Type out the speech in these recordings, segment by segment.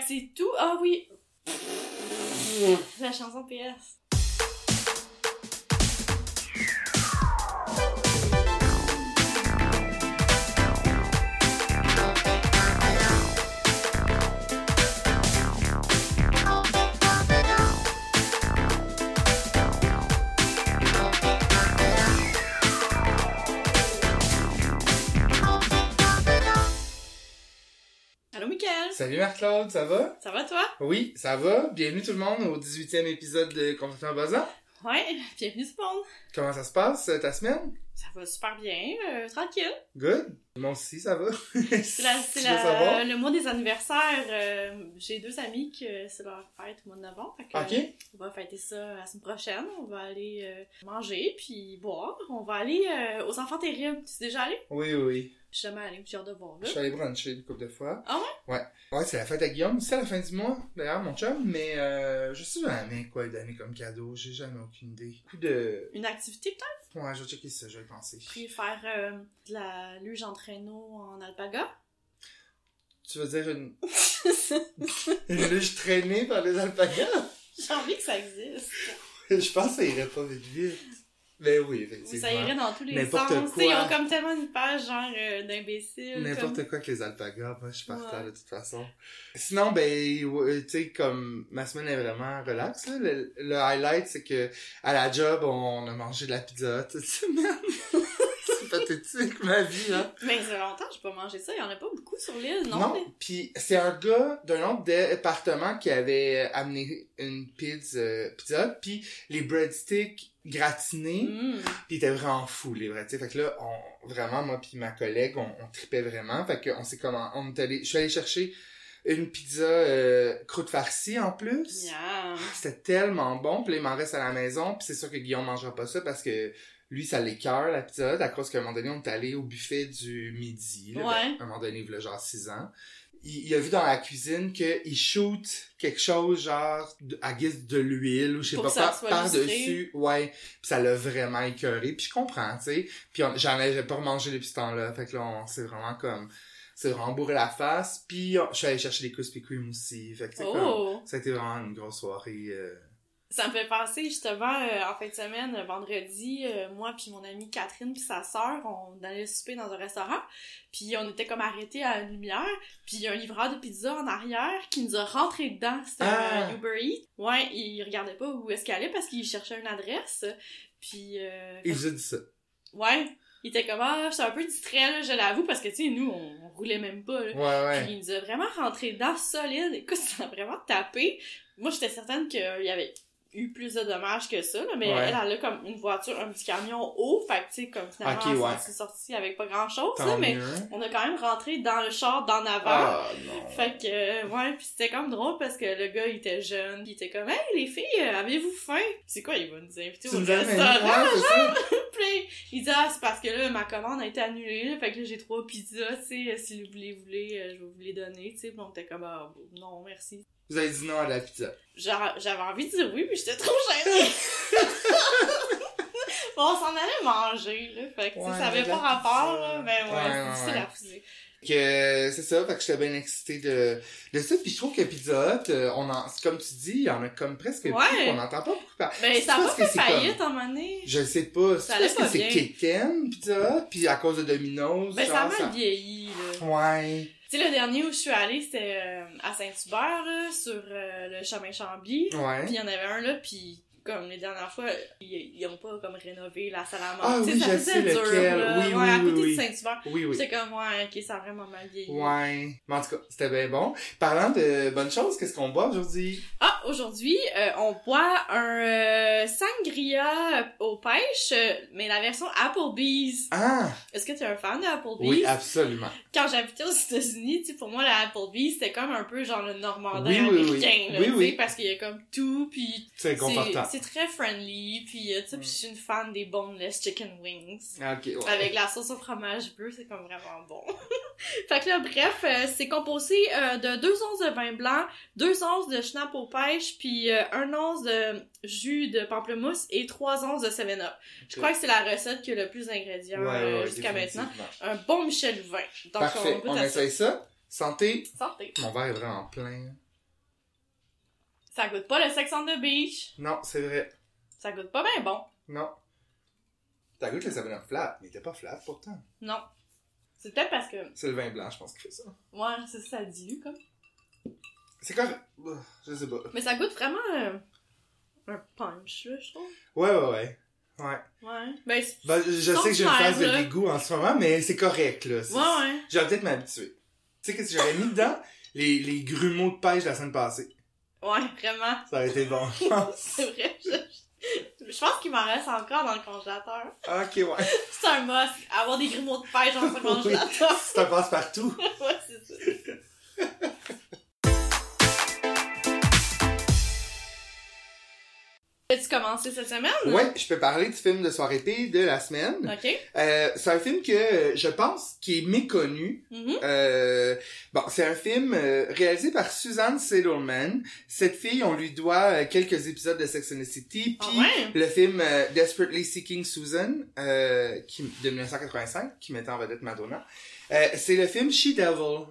C'est tout. Ah oui. La chanson PS. Salut Marc-Claude, ça va? Ça va, toi? Oui, ça va. Bienvenue tout le monde au 18e épisode de Complètement Buzzant. Ouais, bienvenue tout le monde. Comment ça se passe, euh, ta semaine? Ça va super bien, euh, tranquille. Good? Moi aussi, ça va. C'est le mois des anniversaires. euh, J'ai deux amis que c'est leur fête au mois de novembre. Fait que, Ok. euh, on va fêter ça la semaine prochaine. On va aller manger puis boire. On va aller aux Enfants Terribles. Tu es déjà allé? Oui, oui. Je suis jamais allée, j'ai hâte de voir Je là. suis allé bruncher une couple de fois. Ah ouais? Ouais. Ouais, c'est la fête à Guillaume. C'est la fin du mois, d'ailleurs, mon chum. Mais euh, je sais jamais quoi lui donner comme cadeau. J'ai jamais aucune idée. Beaucoup de... Une activité peut-être? Ouais, je vais checker ça, je vais penser. Puis faire euh, de la luge en traîneau en alpaga. Tu veux dire une... une luge traînée par les alpagas? J'ai envie que ça existe. je pense que ça irait pas vite vite. Mais oui, effectivement. ça irait dans tous les sens. Ils ont comme tellement une page genre euh, d'imbéciles. N'importe comme- quoi que les alpagas, moi je suis partant Ouais. de toute façon. Sinon, ben, tu sais, comme ma semaine est vraiment relax, là. Le, le highlight, c'est que à la job, on a mangé de la pizza toute semaine. c'est pathétique, ma vie, hein. Mais ça fait longtemps que j'ai pas mangé ça. Il y en a pas beaucoup sur l'île, non? mais- Puis c'est un gars d'un autre département qui avait amené une pizza, euh, pizza puis les breadsticks gratinés. Mm. Puis il était vraiment fou, les vrais, tu sais. Fait que là, on, vraiment, moi puis ma collègue, on, on tripait vraiment. Fait qu'on s'est comment, on est allé, je suis allé chercher une pizza euh, croûte farcie en plus. Yeah. C'était tellement bon. Puis là, il m'en reste à la maison. Puis c'est sûr que Guillaume mangera pas ça parce que lui, ça l'écœure, la pizza. À cause qu'à un moment donné, on est allé au buffet du midi. là. Ouais. Ben, à un moment donné, il a genre 6 ans. Il, il a vu dans la cuisine qu'il shoot quelque chose genre de- à guise de l'huile ou je sais Pour pas par, soit par-dessus. Ouais. Puis ça l'a vraiment écœuré. Puis je comprends, tu sais. Puis j'en avais pas remangé depuis ce temps-là. Fait que là, on s'est vraiment comme... C'est vraiment bourré la face. Puis on- je suis allé chercher des Krispy Kreme aussi. Fait que c'est comme... Oh! Ça a été vraiment une grosse soirée. euh, Ça me fait penser justement euh, en fin de semaine, euh, vendredi, euh, moi puis mon amie Catherine puis sa sœur, on allait souper dans un restaurant, puis on était comme arrêtés à une lumière, puis il y a un livreur de pizza en arrière qui nous a rentré dedans, c'était Ah! Uber Eats. Ouais, il regardait pas où est-ce qu'il allait parce qu'il cherchait une adresse, puis euh, Il a dit ça. ouais, il était comme ah, j'étais un peu distrait là, je l'avoue parce que tu sais nous on, on roulait même pas là. Ouais, ouais. Puis il nous a vraiment rentré dedans solide. Écoute, ça a vraiment tapé. Moi, j'étais certaine qu'il y avait eu plus de dommages que ça, là, mais Ouais. elle, elle a comme une voiture, un petit camion haut, fait que, tu sais, comme finalement, Ok, elle ouais. s'est sortie avec pas grand-chose, mais on a quand même rentré dans le char d'en avant. Ah, non. Fait que, euh, ouais, puis c'était comme drôle parce que le gars, il était jeune, pis il était comme « Hey, les filles, euh, avez-vous faim? » C'est quoi, il va nous inviter au restaurant? c'est. Puis il dit ah c'est parce que là ma commande a été annulée là, fait que là j'ai trois pizzas tu sais si vous voulez voulez euh, je vais vous les donner tu sais on était comme ah non merci Vous avez dit non à la pizza. J'a- j'avais envie de dire oui mais j'étais trop gênée bon on s'en allait manger là fait que Ouais, ça avait pas la rapport là mais ouais, Ouais, c'est ouais, à refuser Que c'est ça, fait que j'étais bien excitée de, de ça. Puis je trouve que Pizza Hut, euh, on en, comme tu dis, il y en a comme presque Ouais. plus, on n'entend pas beaucoup parler. ben C'est ça a parce pas fait faillite à un moment donné Je sais pas. Ça parce que c'est. Kitten, Pizza Hut, puis à cause de Domino's, ben ça a genre, mal vieilli là Ouais. Tu sais le dernier où je suis allée c'était euh, à Saint-Hubert sur euh, le chemin Chambly Ouais. Puis il y en avait un là, puis comme les dernières fois, ils, ils ont pas comme rénové la salle à Ah manger. oui, Tu sais, je ça sais faisait dur, lequel. là. Oui, ouais, oui, à oui, côté oui. de Saint-Hubert. Oui, oui. C'est comme, ouais, ok, ça a vraiment mal vieilli. Ouais. Mais en tout cas, c'était bien bon. Parlant de bonnes choses, qu'est-ce qu'on boit aujourd'hui? Ah, aujourd'hui, euh, on boit un euh, sangria aux pêches, euh, mais la version Applebee's. Ah! Est-ce que tu es un fan de Applebee's? Oui, absolument. Quand j'habitais aux États-Unis, tu sais, pour moi, la Applebee's, c'était comme un peu genre le normandin Oui, oui, oui. américain, là, Oui, parce qu'il y a comme tout, puis C'est c'est confortable. c'est très friendly, puis tu sais, Mm. je suis une fan des boneless chicken wings. Ah, ouais. Avec la sauce au fromage bleu, c'est comme vraiment bon. fait que là, bref, c'est composé de 2 onces de vin blanc, 2 onces de schnapp aux pêches, puis euh, 1 once de jus de pamplemousse et 3 onces de 7-Up. Je crois que c'est la recette qui a le plus d'ingrédients Ouais, euh, jusqu'à maintenant. Un bon Michel vin. Donc, Parfait, on goûte on ça. essaye ça. Santé. Santé. Mon verre est vraiment plein. Ça goûte pas le sex on the beach. Non, c'est vrai. Ça goûte pas bien bon. Non. T'as goûté le 7-Up flat, mais il était pas flat pourtant. Non. C'est peut-être parce que. C'est le vin blanc, je pense, qui fait ça. Ouais, c'est ça, ça dilue comme. C'est correct. Bah, Je sais pas. Mais ça goûte vraiment euh, un punch, là, je trouve. Ouais, ouais, ouais. Ouais. Ouais. Ben, c'est- Ben, je sais que j'ai une phase de dégoût en ce moment, mais c'est correct, là. Ouais, ouais. J'aurais peut-être m'habituer. Tu sais, que j'aurais mis dedans? Les, les grumeaux de pêche de la semaine passée. Ouais, vraiment. Ça aurait été bon, je pense. C'est vrai. Je, je pense qu'il m'en reste encore dans le congélateur. ok, ouais. C'est un must. Avoir des grumeaux de pêche dans son congélateur. C'est un passe-partout. ouais, c'est ça. As-tu commencé cette semaine? Ouais, je peux parler du film de soirée P de la semaine. Ok. Euh, c'est un film que euh, je pense qui est méconnu. Mhm. Euh, bon, c'est un film euh, réalisé par Suzanne Sedelman. Cette fille, on lui doit euh, quelques épisodes de Sex and the City, Ah puis ouais? le film Desperately Seeking Susan, euh, qui, de 1985, qui mettait en vedette Madonna. Euh, c'est le film She Devil.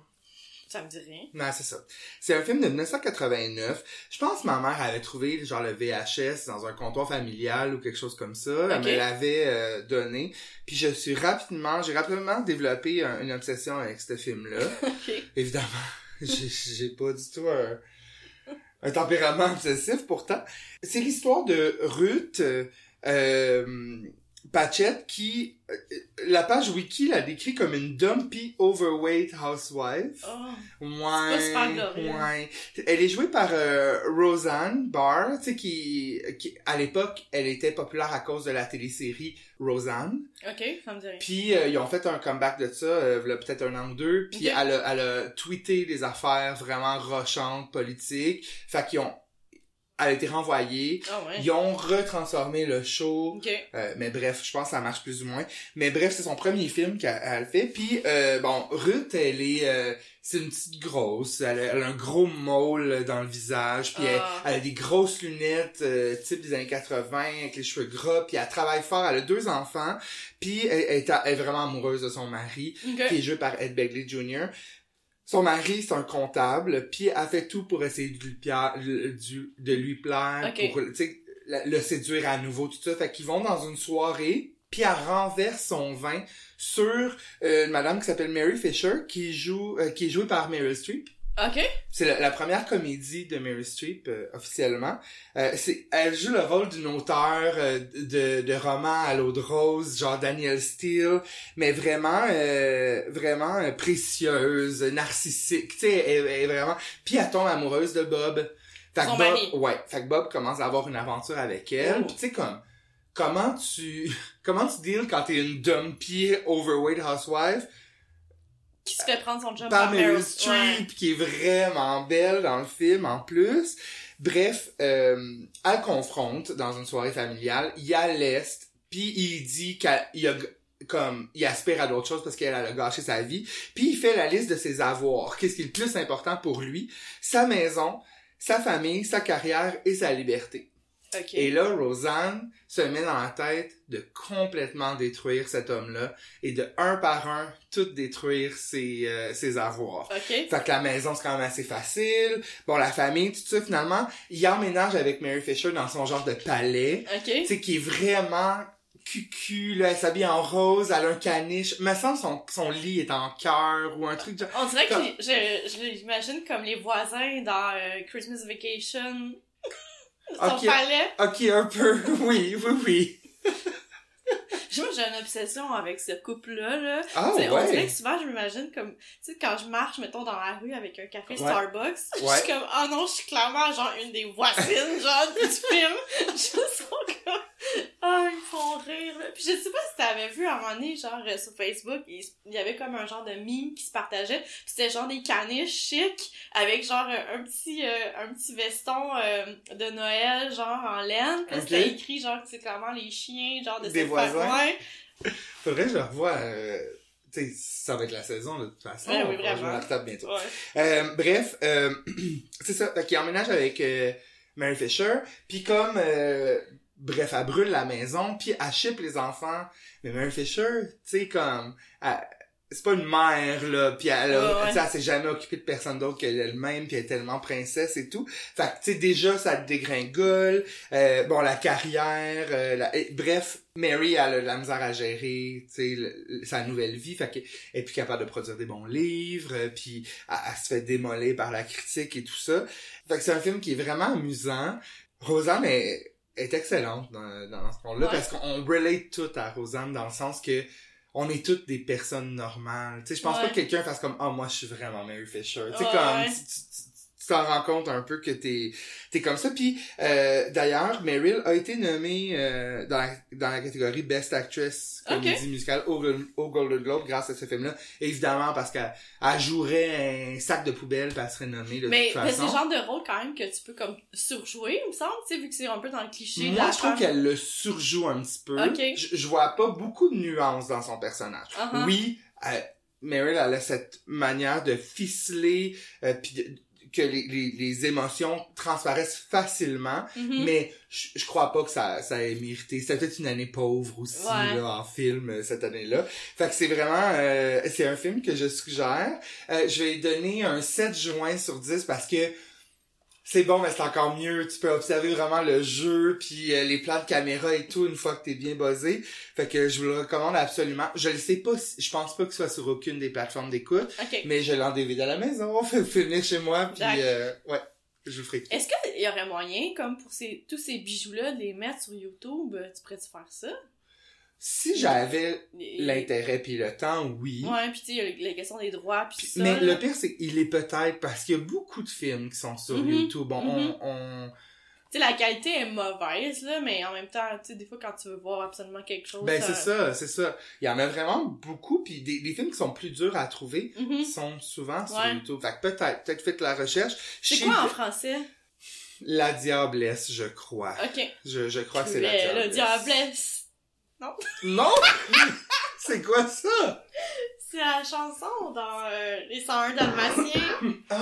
Ça me dit rien. Non, c'est ça. C'est un film de 1989. Je pense que ma mère avait trouvé genre le VHS dans un comptoir familial ou quelque chose comme ça. Elle me l'avait euh, donné. Puis je suis rapidement, j'ai rapidement développé un- une obsession avec ce film-là. Ok. Évidemment, j'ai j'ai pas du tout un, un tempérament obsessif pourtant. C'est l'histoire de Ruth euh, euh, Patchett qui, euh, la page wiki la décrit comme une dumpy overweight housewife. Oh. Ouais, ouais. Elle est jouée par euh, Roseanne Barr, tu sais, qui, qui, à l'époque, elle était populaire à cause de la télésérie Roseanne. Ok, ça me dit rien. Puis euh, ils ont fait un comeback de ça, euh, il y a peut-être un an ou deux. Puis elle, a, elle a tweeté des affaires vraiment rochantes, politiques. Fait qu'ils ont... Elle a été renvoyée. Ah ouais. Ils ont retransformé le show. Ok. Euh, mais bref, je pense que ça marche plus ou moins. Mais bref, c'est son premier film qu'elle elle fait. Puis euh, bon, Ruth, elle est, euh, c'est une petite grosse. Elle a, elle a un gros mole dans le visage. Puis elle, Ah. elle a des grosses lunettes euh, type des années 80 avec les cheveux gras. Puis elle travaille fort. Elle a deux enfants. Puis elle, elle est, est vraiment amoureuse de son mari, Ok. qui est joué par Ed Begley Jr. Son mari, c'est un comptable, puis elle fait tout pour essayer de lui, du- de lui plaire, pour le séduire à nouveau, tout ça. Fait qu'ils vont dans une soirée, puis elle renverse son vin sur euh, une madame qui s'appelle Mary Fisher, qui joue, euh, qui est jouée par Meryl Streep. Ok. C'est la, la première comédie de Mary Streep euh, officiellement. Euh, c'est, elle joue le rôle d'une auteure euh, de, de romans à l'eau de rose, genre Daniel Steele, mais vraiment, euh, vraiment euh, précieuse, narcissique. Tu sais, elle, elle est vraiment. Puis elle tombe amoureuse de Bob. Fait que Bob, mari. ouais. Fait que Bob commence à avoir une aventure avec elle. Oh. Tu sais comme. Comment tu comment tu deals quand t'es une dumpy overweight housewife? Qui se fait prendre son job par par Meryl Streep, qui est vraiment belle dans le film en plus. Bref, euh, elle confronte dans une soirée familiale, il y a l'Est, puis il dit qu'il a comme il aspire à d'autres choses parce qu'elle elle a gâché sa vie, puis il fait la liste de ses avoirs, qu'est-ce qui est le plus important pour lui, sa maison, sa famille, sa carrière et sa liberté. Ok. Et là, Roseanne se met dans la tête de complètement détruire cet homme-là et de un par un tout détruire ses, euh, ses avoirs. Ok. Fait que la maison, c'est quand même assez facile. Bon, la famille, tout ça, finalement, il emménage avec Mary Fisher dans son genre de palais. Ok. Tu qui est vraiment cucu, là, elle s'habille en rose, elle a un caniche. Me semble son, son lit est en cœur ou un truc. On dirait que je, je l'imagine comme les voisins dans euh, Christmas Vacation. Son Ok. palais. Ok, un peu, oui, oui, oui. Moi, j'ai une obsession avec ce couple-là, là. Ah Tu sais, On dirait ouais. que souvent, je m'imagine comme, tu sais, quand je marche, mettons, dans la rue avec un café Ouais. Starbucks, je Ouais. suis comme, oh non, je suis clairement, genre, une des voisines, genre, du film. Je ils font rire, là. Puis je sais pas si t'avais vu à un moment donné, genre, euh, sur Facebook, il il y avait comme un genre de meme qui se partageait, puis c'était genre des caniches chics, avec genre un, un petit, euh, un petit veston euh, de Noël, genre, en laine, puis là, Ok. c'était écrit, genre, que c'est clairement les chiens, genre, de Des voisins. Faudrait que je revoie. Euh, tu sais, ça va être la saison de toute façon. Ouais, oui, On va vraiment. la table bientôt. Ouais. Euh, bref, euh, c'est ça. Fait qu'il emménage avec euh, Mary Fisher. Puis comme, euh, bref, elle brûle la maison. Puis elle ship les enfants. Mais Mary Fisher, tu sais, comme, elle- c'est pas une mère là puis elle, a- Ouais, ouais. elle s'est jamais occupée de personne d'autre qu'elle-même puis elle est tellement princesse et tout fait que tu sais déjà ça dégringole euh, bon la carrière euh, la- et- bref Mary elle a de la misère à gérer tu sais le- sa nouvelle vie fait qu'elle est plus capable de produire des bons livres euh, puis elle, elle se fait démoler par la critique et tout ça fait que c'est un film qui est vraiment amusant Rosanne est, est excellente dans, dans ce rôle-là Ouais. parce qu'on relate tout à Rosanne dans le sens que on est toutes des personnes normales. Tu sais, je pense Ouais. pas que quelqu'un fasse comme, oh, moi, je suis vraiment Mary Fisher. Tu sais, Ouais, comme, tu- tu t'en rends compte un peu que t'es, t'es comme ça. Puis, euh, d'ailleurs, Meryl a été nommée euh, dans, la, dans la catégorie Best Actress comédie musicale au, au Golden Globe grâce à ce film-là. Évidemment, parce qu'elle elle jouerait un sac de poubelle puis elle serait nommée de Mais, toute mais c'est le genre de rôle quand même que tu peux comme surjouer, il me semble, tu sais, vu que c'est un peu dans le cliché de Moi, la je trouve qu'elle le surjoue un petit peu. Ok. Je, je vois pas beaucoup de nuances dans son personnage. Uh-huh. Oui, euh, Meryl, elle a cette manière de ficeler, euh, puis de- que les, les, les émotions transparaissent facilement, Mhm. mais je, je crois pas que ça, ça ait mérité. C'était peut-être une année pauvre aussi, Ouais. là, en film, euh, cette année-là. Fait que c'est vraiment... euh, c'est un film que je suggère. Euh, je vais donner un 7 juin sur 10 parce que c'est bon, mais c'est encore mieux. Tu peux observer vraiment le jeu, puis euh, les plans de caméra et tout, une fois que t'es bien buzzé. Fait que je vous le recommande absolument. Je le sais pas, si- je pense pas qu'il soit sur aucune des plateformes d'écoute, Ok. mais je l'ai en DVD à la maison. On fait venir chez moi, puis euh, ouais, je vous ferai. Est-ce qu'il y aurait moyen, comme pour ces, tous ces bijoux-là, de les mettre sur YouTube? Tu pourrais-tu faire ça? Si j'avais l'intérêt puis le temps, oui. Ouais, puis tu sais, il y a la question des droits, puis ça. Mais le pire, c'est qu'il est peut-être parce qu'il y a beaucoup de films qui sont sur Mhm. YouTube. Bon, Mhm. on, on, Tu sais, la qualité est mauvaise, là, mais en même temps, tu sais, des fois, quand tu veux voir absolument quelque chose... Ben c'est ça, c'est ça. Il y en a vraiment beaucoup, puis des, des films qui sont plus durs à trouver Mhm. sont souvent sur Ouais. YouTube. Fait que peut-être, peut-être faites la recherche. C'est Chez- quoi en français? La Diablesse, je crois. Ok. Je, je crois que c'est la Diablesse. Le diablesse. Non! c'est quoi ça? C'est la chanson dans euh, Les 101 Dalmatiens. Ah,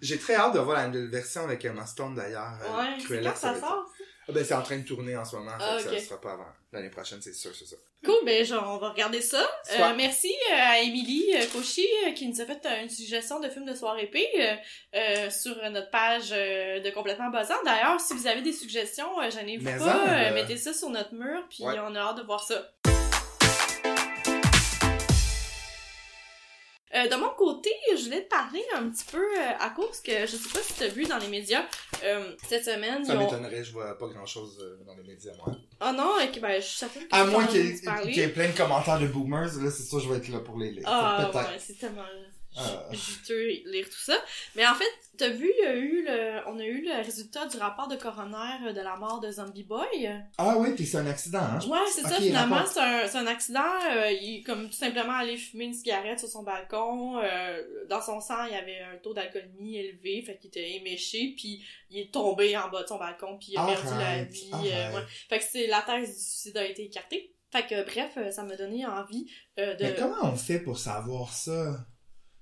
j'ai très hâte de voir la nouvelle version avec Emma Stone d'ailleurs. Euh, Ouais, c'est quand ça être- sort? Ah, ben c'est en train de tourner en ce moment, Ah, fait ça sera pas avant l'année prochaine, c'est sûr, c'est ça. Cool, ben genre, on va regarder ça. Euh, merci euh, à Émilie euh, Cauchy euh, qui nous a fait une suggestion de film de soirée épée euh, sur notre page de Complètement Buzzant. D'ailleurs, si vous avez des suggestions, gênez-vous Mais pas, en, euh, mettez ça sur notre mur, puis Ouais. on a hâte de voir ça. Euh, de mon côté, je voulais te parler un petit peu euh, à cause que je sais pas si tu as vu dans les médias euh, cette semaine. Ça ils ont- m'étonnerait, je vois pas grand chose dans les médias, moi. Oh non, ok, ben je suis certaine que À tu moins en as qu'il y, entendu parler. ait- qu'il y ait plein de commentaires de boomers, là, c'est sûr, je vais être là pour les lire. Ah, Peut-être. ouais, c'est tellement Ah. juteux lire tout ça. Mais en fait, t'as vu, il y a eu le, on a eu le résultat du rapport de coroner de la mort de Zombie Boy? Ah oui, puis c'est un accident, hein? Ouais, c'est ça, finalement, c'est un, un accident. euh, il est comme tout simplement allé fumer une cigarette sur son balcon. euh, dans son sang, il y avait un taux d'alcoolémie élevé, fait qu'il était éméché, puis il est tombé en bas de son balcon, puis il a perdu la vie. euh, ouais. Fait que c'est la thèse du suicide a été écartée. Fait que bref, euh, ça m'a donné envie euh, de... Mais comment on fait pour savoir ça?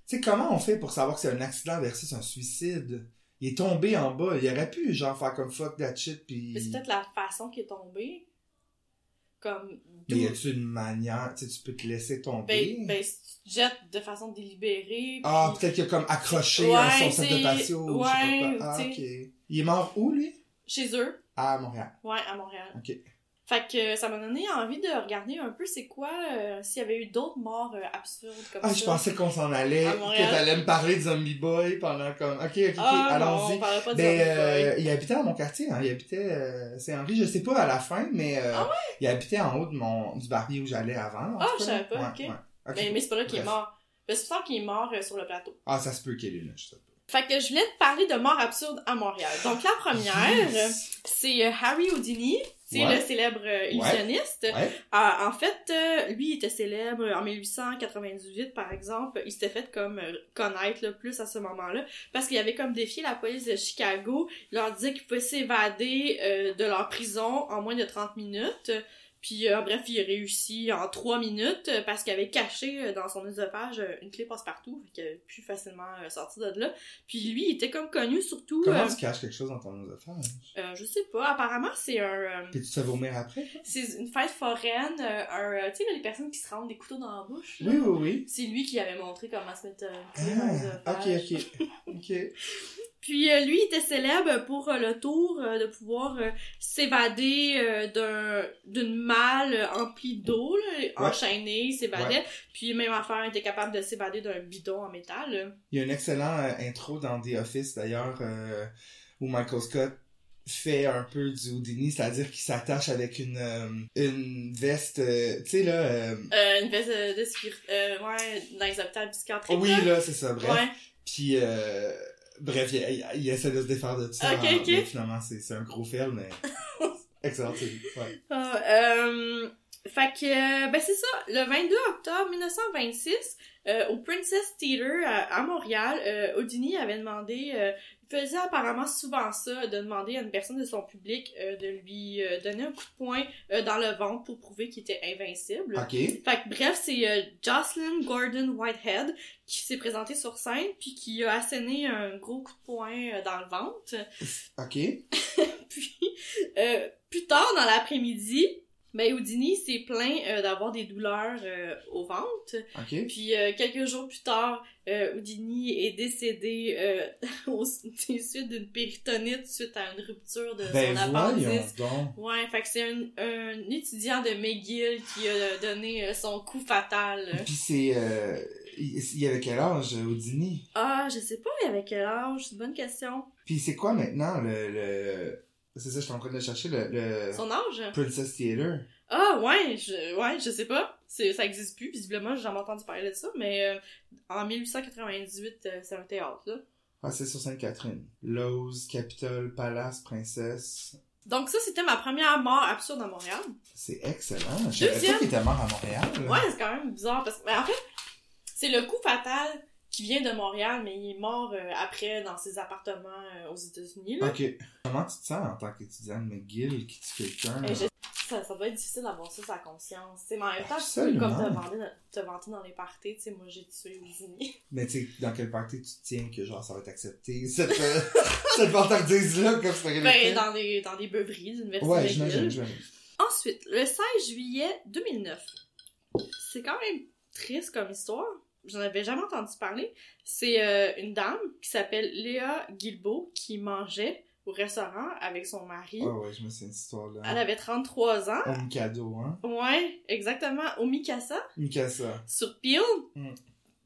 Tu sais, comment on fait pour savoir que c'est un accident versus un suicide? Il est tombé en bas. Il aurait pu, genre, faire comme fuck that shit, puis... Mais c'est peut-être la façon qu'il est tombé. Comme. Mais y a-tu une manière, tu sais, tu peux te laisser tomber? Ben, ben, si tu te jettes de façon délibérée. ah, peut-être qu'il a comme accroché Ouais, à son set de patio, ou je sais ouais, pas. Ah, ok. Il est mort où, lui? Chez eux. À Montréal. Ouais, à Montréal. Ok. Fait que ça m'a donné envie de regarder un peu c'est quoi euh, s'il y avait eu d'autres morts euh, absurdes comme Ah, ça. je pensais qu'on s'en allait, que t'allais me parler de Zombie Boy pendant comme... Ok, ok, ok, Ah, allons-y. Ben, euh, il habitait dans mon quartier, hein. Il habitait, c'est Henri, je sais pas à la fin, mais, Ah il habitait en haut de mon, du barbier où j'allais avant. Ah, je savais pas, Ouais, ok. ouais. Ok. Mais, mais c'est pas là qu'il est mort. Ben, c'est pour qu'il est mort sur le plateau. Ah, ça se peut qu'il est là, je sais pas. Fait que je voulais te parler de morts absurdes à Montréal. Donc la première, Yes. c'est Harry Houdini. C'est Ouais. le célèbre euh, illusionniste. Ouais. Ah, en fait, euh, lui, il était célèbre en 1898, par exemple. Il s'était fait comme euh, connaître le plus à ce moment-là parce qu'il avait comme défié la police de Chicago. Il leur disait qu'ils pouvaient s'évader euh, de leur prison en moins de 30 minutes. Puis euh, bref, il a réussi en trois minutes euh, parce qu'il avait caché euh, dans son œsophage euh, une clé passe-partout, fait qu'il avait pu facilement sortir de là. Puis lui, il était comme connu surtout... Comment tu caches quelque chose dans ton œsophage? euh, je sais pas, apparemment c'est un... Puis tu te vomir après? c'est une fête foraine, un, tu sais, les personnes qui se rendent des couteaux dans la bouche. Oui, oui, oui. C'est lui qui avait montré comment se mettre une clé Ah, ok, l'œsophage. ok. Ok. Puis euh, lui il était célèbre pour euh, le tour euh, de pouvoir s'évader d'un d'une malle euh, emplie d'eau, enchaîné, il s'évadait. Puis même affaire, il était capable de s'évader d'un bidon en métal. là. Il y a un excellent euh, intro dans The Office, d'ailleurs, euh, où Michael Scott fait un peu du Houdini, c'est-à-dire qu'il s'attache avec une, euh, une veste, euh, tu sais, là... euh, une veste de, euh, ouais, dans les hôpitaux psychiatriques. oui, là, c'est ça, bref. Ouais. Puis, euh, bref, il, il, il essaie de se défaire de tout ça. Ok, hein, mais finalement, c'est un gros fail, mais... Excellent, c'est ouais. Ah, euh, fait que, euh, ben c'est ça, le 22 octobre 1926, euh, au Princess Theatre à, à Montréal, euh, Houdini avait demandé, euh, il faisait apparemment souvent ça, de demander à une personne de son public euh, de lui euh, donner un coup de poing euh, dans le ventre pour prouver qu'il était invincible. Ok, Fait que bref, c'est euh, Jocelyn Gordon Whitehead qui s'est présentée sur scène puis qui a asséné un gros coup de poing euh, dans le ventre. ok. Puis, euh, plus tard dans l'après-midi, ben Houdini s'est plaint euh, d'avoir des douleurs euh, au ventre. Puis euh, quelques jours plus tard, Houdini est décédé au, des suites d'une péritonite suite à une rupture de Ben son appendice. Ouais, fait que c'est un, un étudiant de McGill qui a donné son coup fatal. Puis c'est... Il, il avait quel âge, Houdini? Ah, je sais pas, il avait quel âge? C'est une bonne question. Puis c'est quoi maintenant, le... le... C'est ça, je suis en train de chercher, le... le... Son âge? Princess Theater. Ah ouais, je ouais, je sais pas. C'est ça existe plus visiblement, j'ai jamais entendu parler de ça, mais euh, en 1898 euh, c'est un théâtre là. Ah, c'est sur Sainte-Catherine. Lowe's, Capitole, Palace, Princesse. Donc ça c'était ma première mort absurde à Montréal. C'est excellent. Je savais pas qu'il était mort à Montréal. là. Ouais, c'est quand même bizarre parce que mais en fait, c'est le coup fatal qui vient de Montréal mais il est mort euh, après dans ses appartements euh, aux États-Unis là. Ok. Comment tu te sens en tant qu'étudiant de McGill qui tue quelqu'un? Je- ça, ça doit être difficile d'avoir ça la conscience. Tu mais en même temps, tu peux Absolument. comme te vanter, dans- te vanter dans les parties, tu sais, moi j'ai tué Houdini. Mais tu sais, dans quelle partie tu tiens que genre ça va être accepté? Cette, euh, cette vantardise-là, comme ça Ben, dans des, dans des beuveries d'université Ouais, McGill. j'imagine. Ensuite, le 16 juillet 2009. C'est quand même triste comme histoire. J'en avais jamais entendu parler. C'est euh, une dame qui s'appelle Léa Guilbeault qui mangeait au restaurant avec son mari. Ouais, ouais, je me souviens de cette histoire-là. Elle avait 33 ans. Un cadeau, hein? Ouais, exactement, au Mikasa, Mikasa. sur Peel. Mm.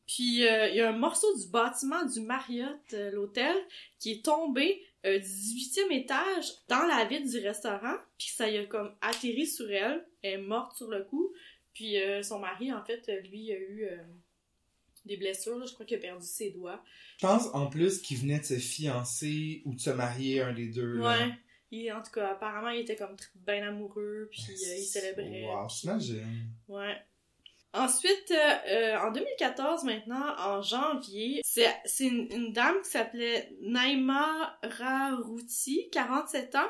Puis euh, il y a un morceau du bâtiment du Marriott, euh, l'hôtel, qui est tombé euh, du 18e étage dans la vitre du restaurant. Puis ça y a comme atterri sur elle. Elle est morte sur le coup. Puis son mari, en fait, lui, a eu des blessures. Je crois qu'il a perdu ses doigts. Je pense en plus qu'il venait de se fiancer ou de se marier, un des deux. là. Ouais. Il, en tout cas, apparemment, il était comme bien amoureux. Puis euh, il célébrait. Wow, j'imagine. Ouais. Ensuite, euh, en 2014, maintenant, en janvier, c'est une, une dame qui s'appelait Naima Rarouti, 47 ans.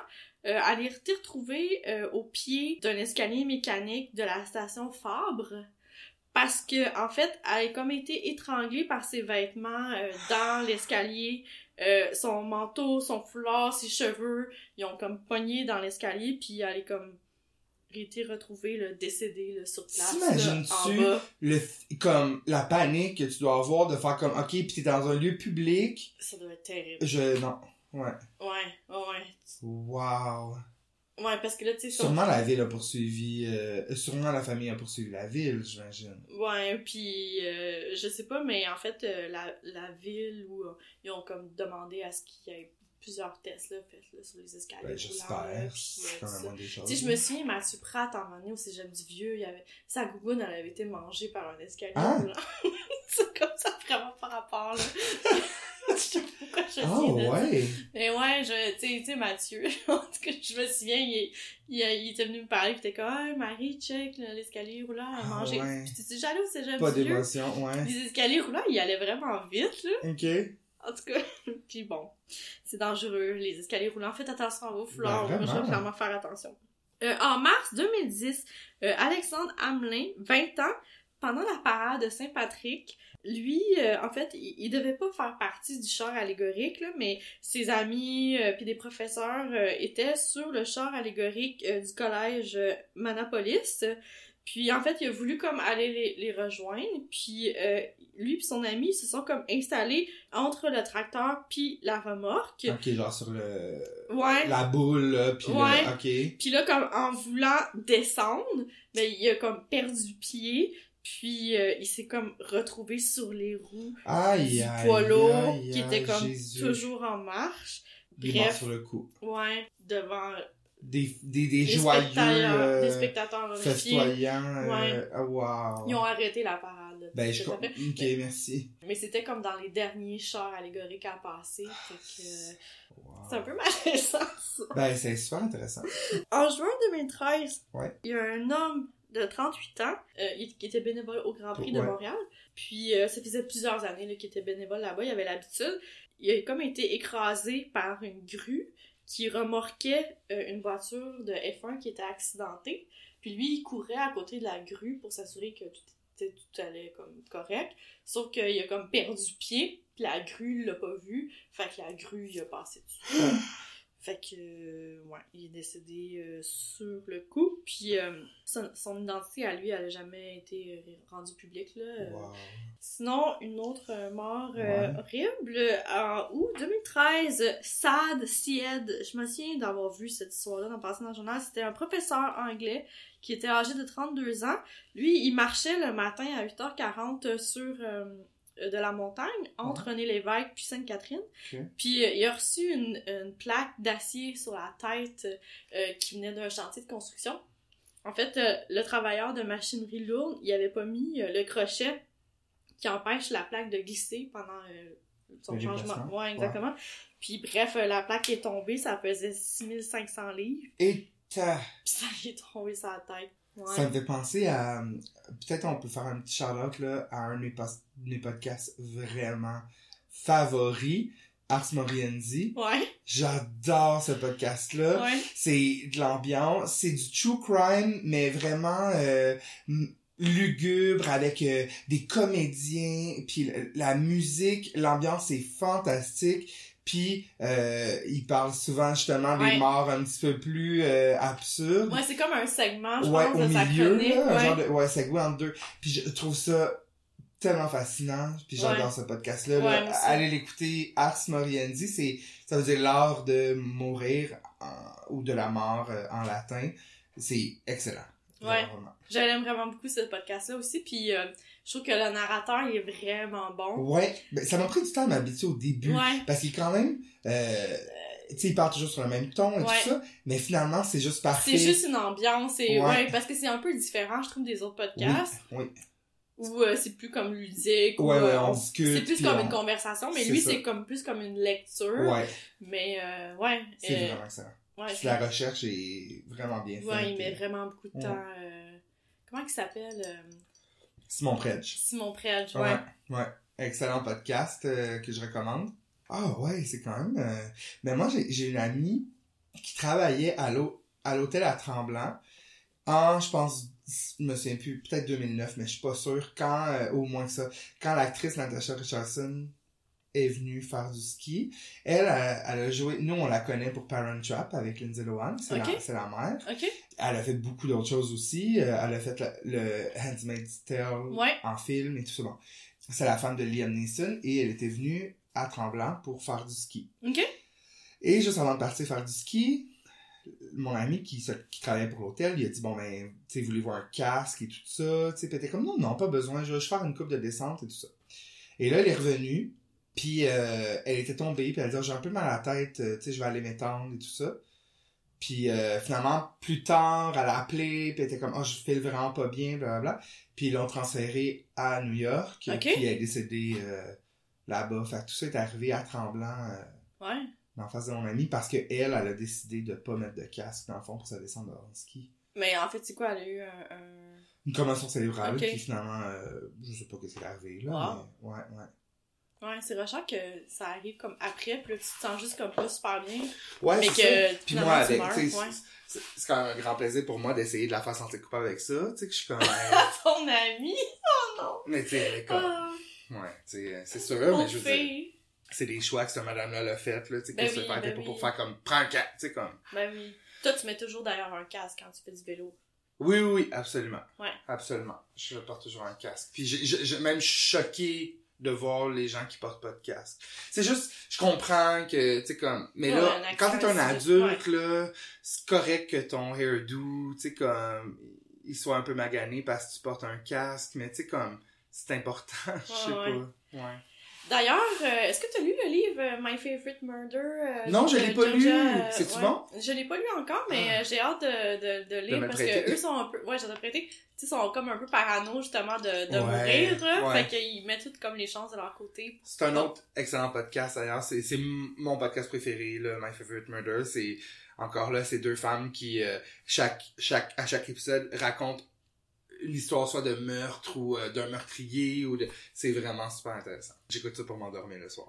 Euh, elle est retrouvée euh, au pied d'un escalier mécanique de la station Fabre parce que en fait, elle a comme été étranglée par ses vêtements euh, dans l'escalier. Euh, son manteau, son foulard, ses cheveux, ils ont comme pogné dans l'escalier, puis elle est comme été retrouvée là, décédée là, sur place T'imagines-tu le, comme, la panique que tu dois avoir de faire comme, ok, pis t'es dans un lieu public, Ça doit être terrible. je, non. Ouais, ouais, ouais. Wow. Ouais, parce que là, tu sais, Sûrement la ville a poursuivi, euh, sûrement la famille a poursuivi la ville, j'imagine. Ouais, puis euh, je sais pas, mais en fait, euh, la, la ville où ils ont comme demandé à ce qu'il y ait plusieurs tests là, faits là, sur les escaliers. Ben, j'espère. C'est quand tout même ça. une des choses. Tu sais, je me souviens, Mathieu Pratt, en année au cégep du Vieux, il y avait... sa gougoune, elle avait été mangée par un escalier Hein? C'est comme ça, vraiment par rapport, là. je sais pas pourquoi je viens de ça. ouais! Mais ouais, je, tu sais, Mathieu, en tout cas, je me souviens, il, il, il était venu me parler, pis t'es comme, ah, Marie, check, l'escalier roulant, à Ah manger. ouais. Pis tu j'allais au cégep Pas d'émotion, ouais. Les escaliers roulants, ils allaient vraiment vite, là. Ok. En tout cas, puis bon, c'est dangereux, les escaliers roulants. Faites attention à vos fleurs. Ben, Moi, je vais vraiment. faire attention. Euh, en mars 2010, euh, Alexandre Hamelin, 20 ans, pendant la parade de Saint-Patrick, lui, euh, en fait, il, il devait pas faire partie du char allégorique, là, mais ses amis euh, puis des professeurs euh, étaient sur le char allégorique euh, du collège euh, Manapolis. Puis en fait, il a voulu comme aller les, les rejoindre, puis euh, lui puis son ami se sont comme installés entre le tracteur puis la remorque. Ok, genre sur le... Ouais. La boule, pis Ouais. le... Ok. Puis là, comme en voulant descendre, ben, il a comme perdu pied, puis euh, il s'est comme retrouvé sur les roues Aïe, du aïe, poids lourd qui était comme Jésus. toujours en marche. Il est mort Bref, sur le coup. ouais, devant Des, des, des des joyeux... spectateurs, euh, des spectateurs festoyants. euh, Ouais. ah, wow. Ils ont arrêté la parade. Ben, je comprends. Ok, merci. Mais c'était comme dans les derniers chars allégoriques à passer. Wow. c'est un peu malaisant, ça. Ben, c'est super intéressant. En juin 2013, Ouais. il y a un homme de 38 ans euh, qui était bénévole au Grand Prix de. Montréal. Puis euh, ça faisait plusieurs années qu'il était bénévole là-bas, il avait l'habitude. Il a comme été écrasé par une grue qui remorquait euh, une voiture de F1 qui était accidentée. Puis lui, il courait à côté de la grue pour s'assurer que tout, était- tout allait comme correct. Sauf qu'il a comme perdu pied, puis la grue l'a pas vu. Fait que la grue, il a passé dessus. Fait que, euh, ouais, il est décédé euh, sur le coup. Puis euh, son, son identité à lui, elle a jamais été rendue publique, là. Wow. Sinon, une autre mort Ouais. horrible, en août 2013, Sad Sied, je me souviens d'avoir vu cette histoire-là dans Passant dans le journal, c'était un professeur anglais qui était âgé de 32 ans. Lui, il marchait le matin à 8h40 sur de la montagne, entre René Lévesque puis Sainte-Catherine. Puis euh, il a reçu une, une plaque d'acier sur la tête euh, qui venait d'un chantier de construction. En fait, euh, le travailleur de machinerie lourde, il avait pas mis euh, le crochet qui empêche la plaque de glisser pendant euh, son Le changement. Ouais, exactement. Puis bref, euh, la plaque est tombée, ça pesait 6500 livres, Et ça est tombé sur la tête. Ouais. ça me fait penser à... Peut-être on peut faire un petit shout-out, là, à un de mes, pos- de mes podcasts vraiment favoris, Ars Moriendi. Ouais, J'adore ce podcast-là. ouais. C'est de l'ambiance, c'est du true crime, mais vraiment euh, lugubre avec euh, des comédiens, puis le- la musique, l'ambiance est fantastique. Puis euh, il parle souvent justement Ouais. des morts un petit peu plus euh, absurdes. Ouais, c'est comme un segment, je Ouais, pense, au de milieu, là, ouais. genre de, ouais, segway entre deux. Puis je trouve ça tellement fascinant, puis j'adore Ouais. ce podcast-là. là. Allez l'écouter, Ars Moriendi, c'est, ça veut dire l'art de mourir en- ou de la mort euh, en latin. C'est excellent. Ouais. J'aime vraiment beaucoup ce podcast-là aussi, puis euh, je trouve que le narrateur, il est vraiment bon. Ouais, ben, ça m'a pris du temps à m'habituer au début. Ouais. Parce qu'il quand même, euh, tu sais, il part toujours sur le même ton et Ouais. tout ça, mais finalement, c'est juste parfait. C'est juste une ambiance, et Ouais. ouais. parce que c'est un peu différent, je trouve, des autres podcasts, Oui, où euh, c'est plus comme ludique, ou Ouais, ouais, euh, on discute, c'est plus comme on- une conversation, mais lui, ça. c'est comme plus comme une lecture, Ouais, mais euh, ouais, c'est euh, vraiment excellent. ouais, la recherche est vraiment bien faite. ouais, il met et- vraiment beaucoup de temps. Comment il s'appelle Simon Predge. Simon Predge, ouais. Ouais, ouais. Excellent podcast euh, que je recommande. Ah ouais, c'est quand même... euh, Mais moi, j'ai une amie qui travaillait à l'hô- à l'hôtel à Tremblant en, je pense, je me souviens plus, peut-être 2009, mais je suis pas sûr, quand, euh, au moins que ça, quand l'actrice Natasha Richardson est venue faire du ski, elle, euh, elle a joué, nous on la connaît pour Parent Trap avec Lindsay Lohan, c'est la, c'est la mère. Ok? Elle a fait beaucoup d'autres choses aussi, euh, elle a fait la- le Handmaid's Tale, Ouais. en film et tout ça. Bon. C'est la femme de Liam Neeson et elle était venue à Tremblant pour faire du ski. Ok? Et juste avant de partir faire du ski, mon ami qui, travaillait pour l'hôtel, il a dit bon ben, tu sais, voulez-vous un casque et tout ça, tu sais, était comme non, non, pas besoin, je vais faire une coupe de descente et tout ça. Et là, elle est revenue, puis euh, elle était tombée, puis elle a dit Oh, j'ai un peu mal à la tête, euh, tu sais, je vais aller m'étendre et tout ça. Puis euh, finalement, plus tard, elle a appelé, puis elle était comme oh, je file vraiment pas bien, blablabla. Puis ils l'ont transférée à New York, Ok. puis elle est décédée euh, là-bas. Fait que tout ça est arrivé à Tremblant. euh, Ouais. en face de mon amie parce que elle, a décidé de pas mettre de casque dans le fond pour sa descente de ski. Mais en fait, c'est quoi, elle a eu un... un- Une commotion cérébrale Ok. qui finalement, euh, je sais pas qu'est-ce qui est arrivé là, Wow. mais ouais, ouais. Ouais, c'est rushant que ça arrive comme après, puis là, tu te sens juste comme pas super bien. Ouais, mais c'est que. Puis moi, avec, tu sais, ouais. c'est- quand même un grand plaisir pour moi d'essayer de la faire sentir coupable avec ça. Tu sais, que je suis comme, Ton ami? Oh non! mais tu sais, elle est comme, Ah, ouais, tu sais, c'est sûr, mais je veux dire, c'est des choix que cette madame-là l'a fait, là, tu sais, Ben que oui, ben pas oui. pour faire comme, prends un cas, tu sais, comme. Ben oui. Toi, tu mets toujours d'ailleurs un casque quand tu fais du vélo. Oui, oui, oui, absolument. Ouais. Absolument. Je porte toujours un casque. Puis j'ai- j'ai j'ai même choqué de voir les gens qui portent pas de casque. C'est juste, je comprends que, tu sais, comme, mais Ouais, là, quand t'es un adulte, là, c'est correct que ton hairdo, tu sais, comme, il soit un peu magané parce que tu portes un casque, mais tu sais, comme, c'est important, je sais Ouais, pas. Ouais. D'ailleurs, euh, est-ce que tu as lu le livre euh, My Favorite Murder? euh, Non, je l'ai pas lu. C'est-tu ouais. bon? Je l'ai pas lu encore, mais Ah. j'ai hâte de, de, de lire le parce que eux sont un peu. Ouais, j'en ai prêté. Tu sais, sont comme un peu parano justement de, de Ouais, mourir, ouais. Fait qu'ils mettent toutes comme les chances de leur côté. C'est un autre excellent podcast d'ailleurs. C'est, mon podcast préféré, là, My Favorite Murder. C'est encore là, c'est deux femmes qui euh, chaque chaque à chaque épisode racontent une histoire soit de meurtre ou euh, d'un meurtrier ou de. C'est vraiment super intéressant. J'écoute ça pour m'endormir le soir.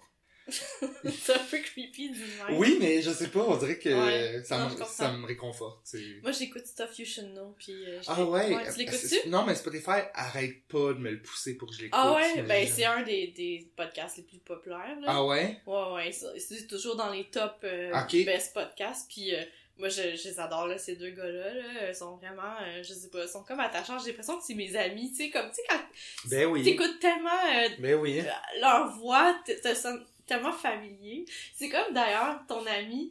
c'est un peu creepy du même. Oui, mais je sais pas. On dirait que Ouais. ça, Non, me, ça réconforte. c'est- Moi, j'écoute Stuff You Should Know, puis euh, Ah ouais. Tu l'écoutes-tu? C'est- Non, mais Spotify arrête pas de me le pousser pour que je l'écoute. Ah ouais, ben c'est un des, des podcasts les plus populaires, là. Ah ouais? Ouais, ouais, c'est toujours dans les top euh, Ok. best podcasts. Puis euh, moi, je, je les adore, là, ces deux gars-là. Là, ils sont vraiment, euh, je sais pas, ils sont comme attachants. J'ai l'impression que c'est mes amis. Tu sais, comme, tu sais, quand Ben oui. t'écoutes tellement euh, Ben oui. leur voix, te sens tellement familier. C'est comme d'ailleurs ton ami.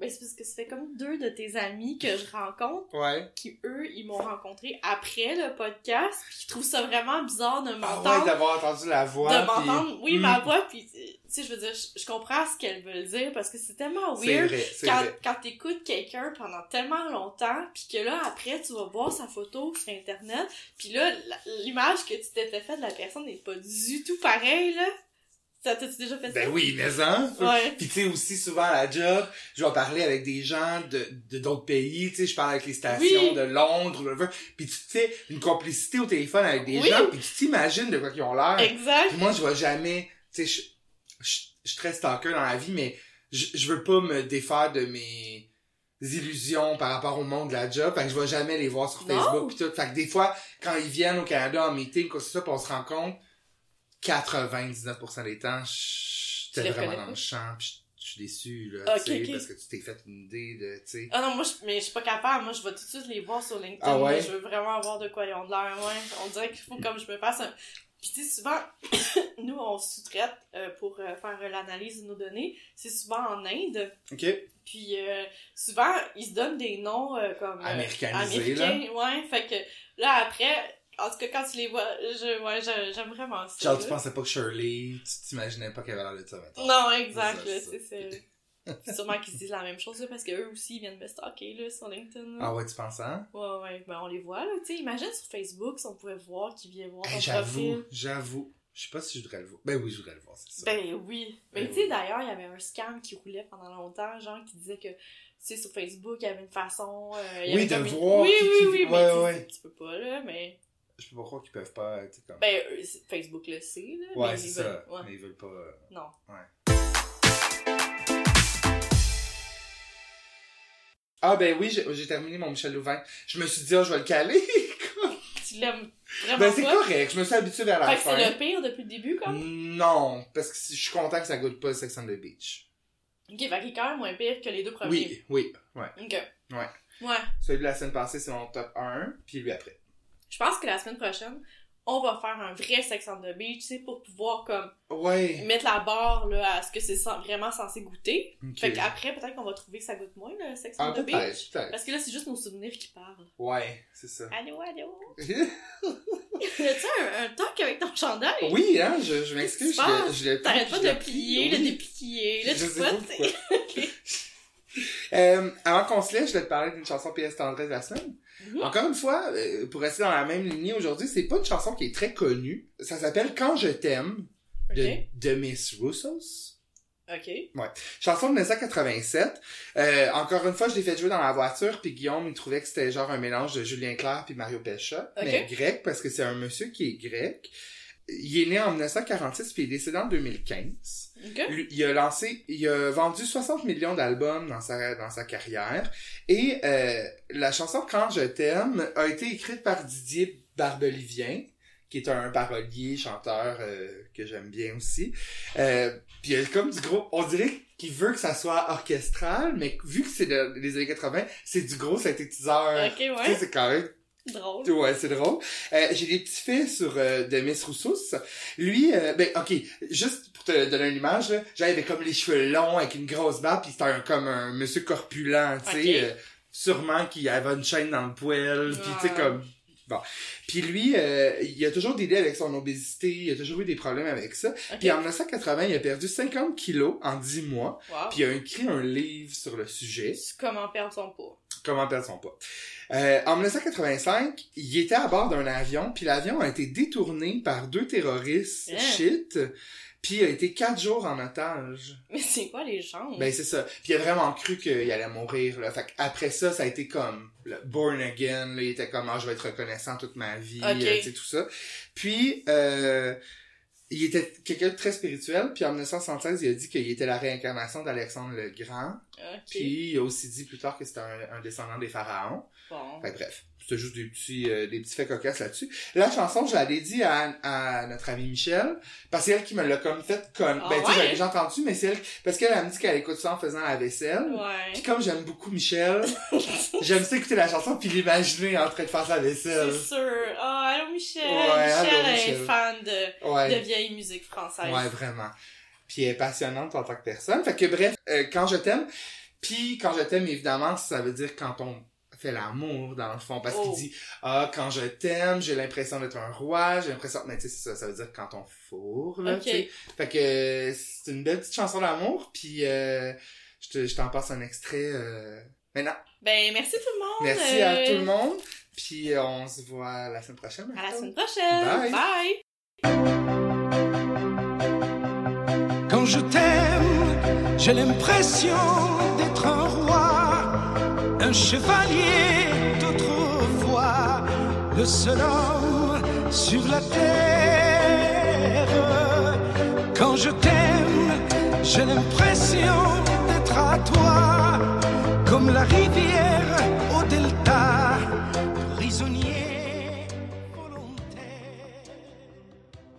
Ben, c'est parce que ça fait comme deux de tes amis que je rencontre Ouais. qui, eux, ils m'ont rencontré après le podcast, puis qui trouvent ça vraiment bizarre de Ah m'entendre ouais, d'avoir entendu la voix. de puis- m'entendre, oui, Hmm. ma voix, puis tu sais, je veux dire, je, je comprends ce qu'elle veut dire parce que c'est tellement weird vrai, quand, vrai. quand t'écoutes quelqu'un pendant tellement longtemps, puis que là, après, tu vas voir sa photo sur Internet, puis là, l'image que tu t'étais faite de la personne n'est pas du tout pareille, là. Ça, T'as-tu déjà fait ça? Ben oui, mais hein? Ouais. Puis tu sais aussi souvent à la job, je vais parler avec des gens de de d'autres pays, tu sais, je parle avec les stations Oui. de Londres. Puis tu sais, une complicité au téléphone avec des Oui. gens, puis tu t'imagines de quoi qu'ils ont l'air. Exact. Puis moi, je vais jamais, tu sais, je, suis très stalker dans la vie, mais je, veux pas me défaire de mes illusions par rapport au monde de la job, fait que je vais jamais les voir sur. Facebook pis tout. Fait que des fois, quand ils viennent au Canada en meeting, quoi que ce soit, pis on se rend compte, 99% des temps, j'étais vraiment dans le champ, pis je suis déçu, là, Ok, tu sais, ok. parce que tu t'es fait une idée de, tu sais. Ah non, moi, je, mais je suis pas capable. Moi, je vais tout de suite les voir sur LinkedIn. Ah ouais? Je veux vraiment voir de quoi ils ont de l'air. Ouais. On dirait qu'il faut comme je me fasse un... Puis tu sais, souvent, nous, on sous-traite euh, pour euh, faire euh, l'analyse de nos données. C'est souvent en Inde. Ok? Puis euh, souvent, ils se donnent des noms comme... euh, Américanisé, là. américains. Ouais, fait que là, après... En tout cas, quand tu les vois, je, ouais, j'aime vraiment ça. Genre, tu pensais pas que Shirley, tu t'imaginais pas qu'elle avait l'air de ça, maintenant. Non, exact. C'est ça, sûrement qu'ils se disent la même chose, là, parce qu'eux aussi, ils viennent me stalker là, sur LinkedIn. là. Ah ouais, tu penses, hein? Ouais, ouais, ben on les voit, là, tu sais, imagine sur Facebook si on pouvait voir qui vient voir Hey, j'avoue, j'avoue. Je sais pas si je voudrais le voir. Ben oui, je voudrais le voir, c'est ça. Ben oui. Mais Ben tu sais, oui. d'ailleurs, il y avait un scam qui roulait pendant longtemps, genre, qui disait que, tu sais, sur Facebook, il y avait une façon... euh, il y Oui, avait de comme voir Oui, qui- oui, oui, ouais, mais tu peux pas, là, mais... Je peux pas croire qu'ils peuvent pas, sais, comme... Ben, euh, Facebook le sait, là, ouais, mais c'est ils ça. veulent- ouais. Mais ils veulent pas... euh, Non. Ah ben oui, j'ai terminé mon Michel Louvain. Je me suis dit, oh, je vais le caler. Tu l'aimes vraiment ben c'est correct, je me suis habitué vers la Fait que fin. c'est le pire depuis le début, comme? Non, parce que je suis content que ça goûte pas Sex on the Beach. Ok, fait qu'il est quand même moins pire que les deux premiers. Oui, oui, ouais. Ok. Ouais. Ouais. Celui de la semaine passée, c'est mon top 1, puis lui après. Je pense que la semaine prochaine, on va faire un vrai Sex on the Beach, tu sais, pour pouvoir, comme, Ouais. mettre la barre, là, à ce que c'est vraiment censé goûter. Ok. Fait qu'après, peut-être qu'on va trouver que ça goûte moins, le Sex on Ah, the Beach. peut-être, peut-être. Parce que là, c'est juste nos souvenirs qui parlent. Ouais, c'est ça. Allô, allô? As-tu un, un talk avec ton chandail? oui, hein, je, je m'excuse, je, l'ai T'arrêtes pas je de l'ai plier, pris, le déplier, là, tu sais. Euh, avant qu'on se laisse, je vais te parler d'une chanson PS Tendresse de la semaine. Mhm. Encore une fois, euh, pour rester dans la même lignée aujourd'hui, c'est pas une chanson qui est très connue. Ça s'appelle Quand je t'aime de, de Miss Russos. Ok. Chanson de 1987. Euh, encore une fois, je l'ai fait jouer dans la voiture, puis Guillaume, il trouvait que c'était genre un mélange de Julien Clerc puis Mario Pescia, Ok. mais grec, parce que c'est un monsieur qui est grec. il est né en 1946 puis il est décédé en 2015. Lui, il a lancé, il a vendu 60 millions d'albums dans sa, dans sa carrière. Et euh, la chanson Quand je t'aime a été écrite par Didier Barbelivien, qui est un parolier, chanteur euh, que j'aime bien aussi. Euh, puis il y a comme du gros, on dirait qu'il veut que ça soit orchestral, mais vu que c'est de- les années 80, c'est du gros synthétiseur. Ok, Tu sais, ouais. c'est quand même Drôle. Ouais, c'est drôle. Euh, j'ai des petits faits sur euh, de Miss Roussos. Lui, euh, ben ok, juste pour te donner une image, là, genre, il avait comme les cheveux longs avec une grosse barbe, puis c'était un, comme un monsieur corpulent, tu sais, euh, sûrement qu'il avait une chaîne dans le poil, puis tu sais comme bon. Puis lui, euh, il a toujours des avec son obésité, il a toujours eu des problèmes avec ça. Puis en 1980, il a perdu 50 kilos en 10 mois, Wow. puis il a écrit un livre sur le sujet. Comment perdre son poids. Comment perdre son poids. Euh, en 1985, il était à bord d'un avion, puis l'avion a été détourné par deux terroristes Hein? shit, puis il a été quatre jours en otage. Mais c'est quoi les jambes? Ben c'est ça. Puis il a vraiment cru qu'il allait mourir. Là. Fait après ça, ça a été comme le born again. Là, il était comme ah, je vais être reconnaissant toute ma vie, euh, tu sais tout ça. Puis euh, il était quelqu'un de très spétuel. Puis en 1976, il a dit qu'il était la réincarnation d'Alexandre le Grand. Ok. Puis il a aussi dit plus tard que c'était un, un descendant des pharaons. Bon. Fait bref, c'était juste des petits, euh, des petits faits cocasses là-dessus. La chanson, je l'ai dit à, à notre amie Michel, parce que c'est elle qui me l'a comme fait con... Ah ben, tu sais, j'avais déjà entendu, mais c'est elle, parce qu'elle a me dit qu'elle écoute ça en faisant la vaisselle. Ouais. Puis comme j'aime beaucoup Michel, j'aime ça écouter la chanson puis l'imaginer en train de faire sa vaisselle. C'est sûr. Ah, allô Michel. Ouais, allô, Michel est fan de, de vieille musique française. Ouais, vraiment. Puis elle est passionnante en tant que personne. Fait que bref, euh, quand je t'aime, puis quand je t'aime, évidemment, ça veut dire quand on fait l'amour, dans le fond, parce Oh. qu'il dit « Ah, quand je t'aime, j'ai l'impression d'être un roi, j'ai l'impression... » Mais tu sais, c'est ça, ça veut dire quand on fourre, là, Ok. tu sais. Fait que c'est une belle petite chanson d'amour, puis euh, je te- je t'en passe un extrait euh, maintenant. Ben, merci tout le monde. Merci à Euh, tout le monde, puis euh, on se voit la semaine prochaine. À la semaine prochaine. Bye. Bye. Quand je t'aime, j'ai l'impression d'être un roi, un chevalier d'autrefois, le seul homme sur la terre. Quand je t'aime, j'ai l'impression d'être à toi, comme la rivière au delta